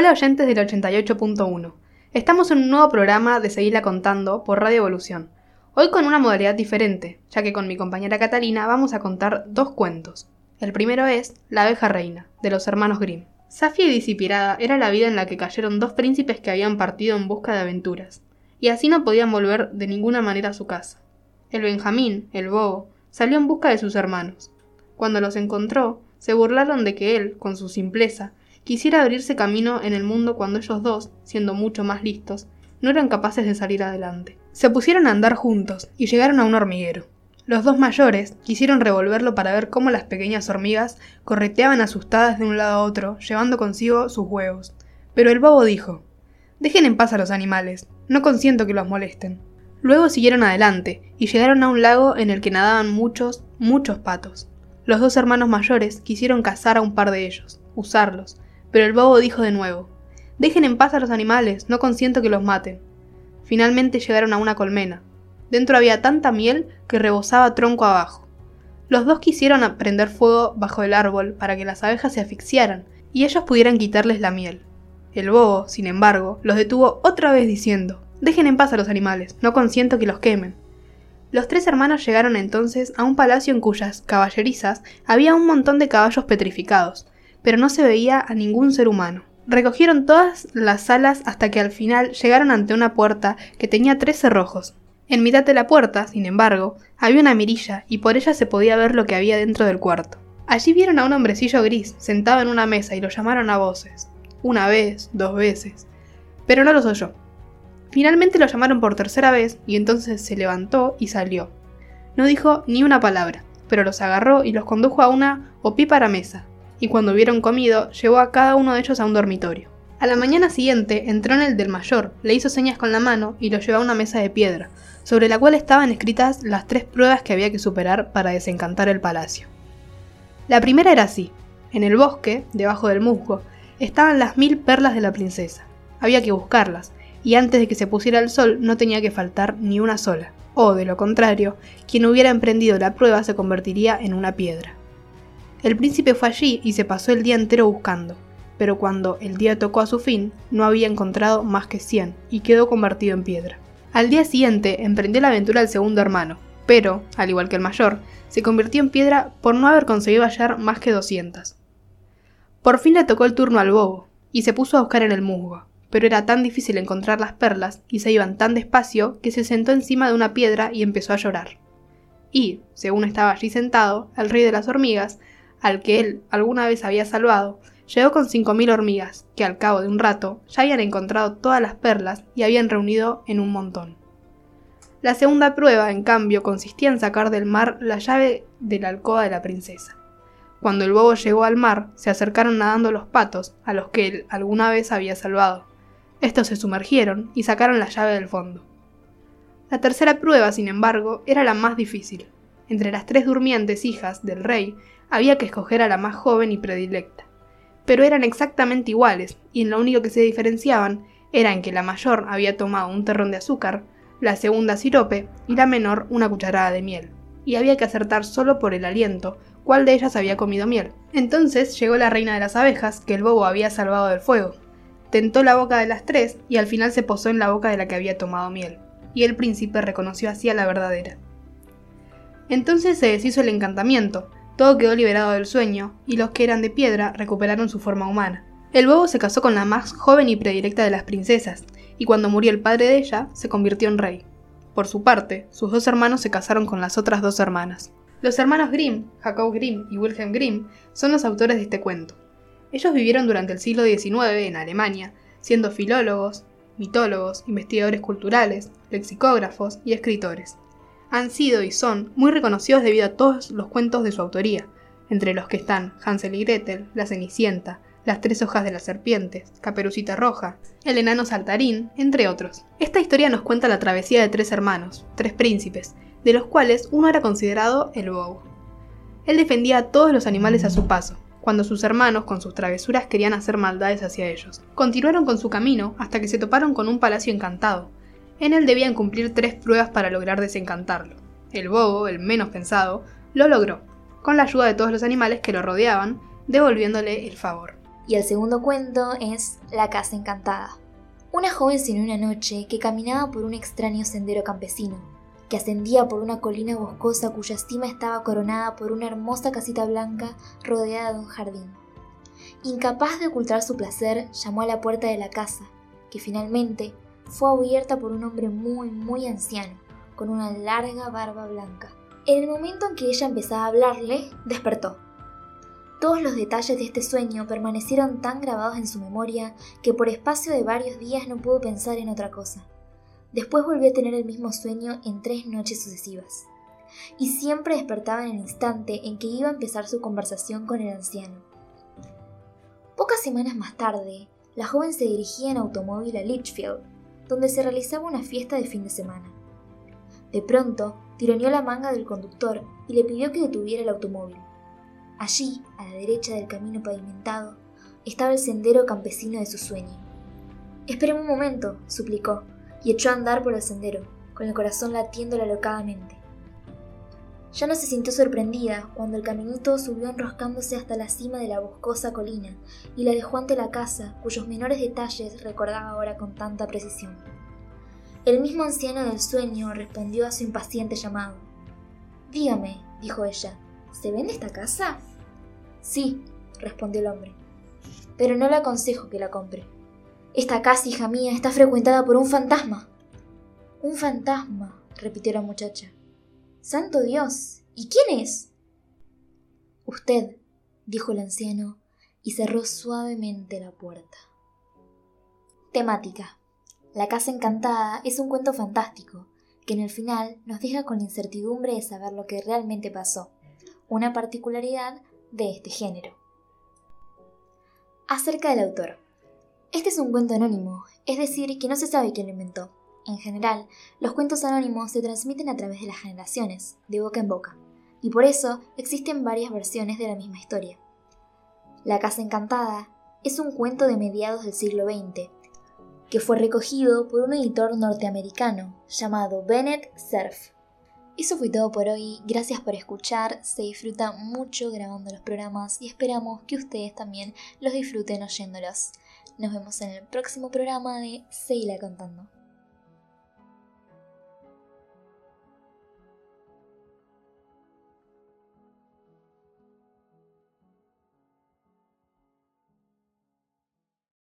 Hola oyentes del 88.1. Estamos en un nuevo programa de Seguirla Contando por Radio Evolución. Hoy con una modalidad diferente, ya que con mi compañera Catalina vamos a contar dos cuentos. El primero es La abeja reina, de los hermanos Grimm. Safia y Disipirada era la vida en la que cayeron dos príncipes que habían partido en busca de aventuras, y así no podían volver de ninguna manera a su casa. El Benjamín, el bobo, salió en busca de sus hermanos. Cuando los encontró, se burlaron de que él, con su simpleza, quisiera abrirse camino en el mundo cuando ellos dos, siendo mucho más listos, no eran capaces de salir adelante. Se pusieron a andar juntos y llegaron a un hormiguero. Los dos mayores quisieron revolverlo para ver cómo las pequeñas hormigas correteaban asustadas de un lado a otro, llevando consigo sus huevos. Pero el bobo dijo Dejen en paz a los animales, no consiento que los molesten. Luego siguieron adelante y llegaron a un lago en el que nadaban muchos, muchos patos. Los dos hermanos mayores quisieron cazar a un par de ellos, usarlos, pero el bobo dijo de nuevo, Dejen en paz a los animales, no consiento que los maten. Finalmente llegaron a una colmena. Dentro había tanta miel que rebosaba tronco abajo. Los dos quisieron prender fuego bajo el árbol para que las abejas se asfixiaran y ellos pudieran quitarles la miel. El bobo, sin embargo, los detuvo otra vez diciendo, Dejen en paz a los animales, no consiento que los quemen. Los tres hermanos llegaron entonces a un palacio en cuyas caballerizas había un montón de caballos petrificados, pero no se veía a ningún ser humano. Recogieron todas las salas hasta que al final llegaron ante una puerta que tenía tres cerrojos. En mitad de la puerta, sin embargo, había una mirilla y por ella se podía ver lo que había dentro del cuarto. Allí vieron a un hombrecillo gris sentado en una mesa y lo llamaron a voces. Una vez, dos veces. Pero no los oyó. Finalmente lo llamaron por tercera vez y entonces se levantó y salió. No dijo ni una palabra, pero los agarró y los condujo a una opípara mesa, y cuando hubieron comido, llevó a cada uno de ellos a un dormitorio. A la mañana siguiente entró en el del mayor, le hizo señas con la mano y lo llevó a una mesa de piedra, sobre la cual estaban escritas las tres pruebas que había que superar para desencantar el palacio. La primera era así. En el bosque, debajo del musgo, estaban las mil perlas de la princesa. Había que buscarlas, y antes de que se pusiera el sol no tenía que faltar ni una sola. O, de lo contrario, quien hubiera emprendido la prueba se convertiría en una piedra. El príncipe fue allí y se pasó el día entero buscando, pero cuando el día tocó a su fin, no había encontrado más que 100 y quedó convertido en piedra. Al día siguiente emprendió la aventura el segundo hermano, pero, al igual que el mayor, se convirtió en piedra por no haber conseguido hallar más que 200. Por fin le tocó el turno al bobo, y se puso a buscar en el musgo, pero era tan difícil encontrar las perlas y se iban tan despacio que se sentó encima de una piedra y empezó a llorar. Y, según estaba allí sentado, el rey de las hormigas al que él alguna vez había salvado, llegó con cinco mil hormigas, que al cabo de un rato ya habían encontrado todas las perlas y habían reunido en un montón. La segunda prueba, en cambio, consistía en sacar del mar la llave de la alcoba de la princesa. Cuando el bobo llegó al mar, se acercaron nadando los patos, a los que él alguna vez había salvado. Estos se sumergieron y sacaron la llave del fondo. La tercera prueba, sin embargo, era la más difícil. Entre las tres durmientes hijas del rey había que escoger a la más joven y predilecta. Pero eran exactamente iguales, y en lo único que se diferenciaban era en que la mayor había tomado un terrón de azúcar, la segunda sirope y la menor una cucharada de miel, y había que acertar solo por el aliento cuál de ellas había comido miel. Entonces llegó la reina de las abejas, que el bobo había salvado del fuego. Tentó la boca de las tres y al final se posó en la boca de la que había tomado miel, y el príncipe reconoció así a la verdadera. Entonces se deshizo el encantamiento, todo quedó liberado del sueño, y los que eran de piedra recuperaron su forma humana. El bobo se casó con la más joven y predilecta de las princesas, y cuando murió el padre de ella, se convirtió en rey. Por su parte, sus dos hermanos se casaron con las otras dos hermanas. Los hermanos Grimm, Jacob Grimm y Wilhelm Grimm, son los autores de este cuento. Ellos vivieron durante el siglo XIX en Alemania, siendo filólogos, mitólogos, investigadores culturales, lexicógrafos y escritores han sido y son muy reconocidos debido a todos los cuentos de su autoría, entre los que están Hansel y Gretel, La Cenicienta, Las tres hojas de las serpientes, Caperucita Roja, El enano saltarín, entre otros. Esta historia nos cuenta la travesía de tres hermanos, tres príncipes, de los cuales uno era considerado el bobo. Él defendía a todos los animales a su paso, cuando sus hermanos con sus travesuras querían hacer maldades hacia ellos. Continuaron con su camino hasta que se toparon con un palacio encantado, en él debían cumplir tres pruebas para lograr desencantarlo. El bobo, el menos pensado, lo logró, con la ayuda de todos los animales que lo rodeaban, devolviéndole el favor. Y el segundo cuento es La casa encantada. Una joven sin una noche que caminaba por un extraño sendero campesino, que ascendía por una colina boscosa cuya cima estaba coronada por una hermosa casita blanca rodeada de un jardín. Incapaz de ocultar su placer, llamó a la puerta de la casa, que finalmente fue abierta por un hombre muy, muy anciano, con una larga barba blanca. En el momento en que ella empezaba a hablarle, despertó. Todos los detalles de este sueño permanecieron tan grabados en su memoria que por espacio de varios días no pudo pensar en otra cosa. Después volvió a tener el mismo sueño en tres noches sucesivas. Y siempre despertaba en el instante en que iba a empezar su conversación con el anciano. Pocas semanas más tarde, la joven se dirigía en automóvil a Litchfield, donde se realizaba una fiesta de fin de semana. De pronto, tironeó la manga del conductor y le pidió que detuviera el automóvil. Allí, a la derecha del camino pavimentado, estaba el sendero campesino de su sueño. Espéreme un momento, suplicó, y echó a andar por el sendero, con el corazón latiéndole alocadamente. Ya no se sintió sorprendida cuando el caminito subió enroscándose hasta la cima de la boscosa colina y la dejó ante la casa, cuyos menores detalles recordaba ahora con tanta precisión. El mismo anciano del sueño respondió a su impaciente llamado. Dígame, dijo ella, ¿se vende esta casa? Sí, respondió el hombre, pero no le aconsejo que la compre. Esta casa, hija mía, está frecuentada por un fantasma. Un fantasma, repitió la muchacha. Santo Dios. ¿Y quién es? Usted, dijo el anciano, y cerró suavemente la puerta. Temática. La casa encantada es un cuento fantástico, que en el final nos deja con incertidumbre de saber lo que realmente pasó, una particularidad de este género. Acerca del autor. Este es un cuento anónimo, es decir, que no se sabe quién lo inventó. En general, los cuentos anónimos se transmiten a través de las generaciones, de boca en boca, y por eso existen varias versiones de la misma historia. La Casa Encantada es un cuento de mediados del siglo XX, que fue recogido por un editor norteamericano llamado Bennett Cerf. Eso fue todo por hoy, gracias por escuchar, se disfruta mucho grabando los programas y esperamos que ustedes también los disfruten oyéndolos. Nos vemos en el próximo programa de Seila Contando.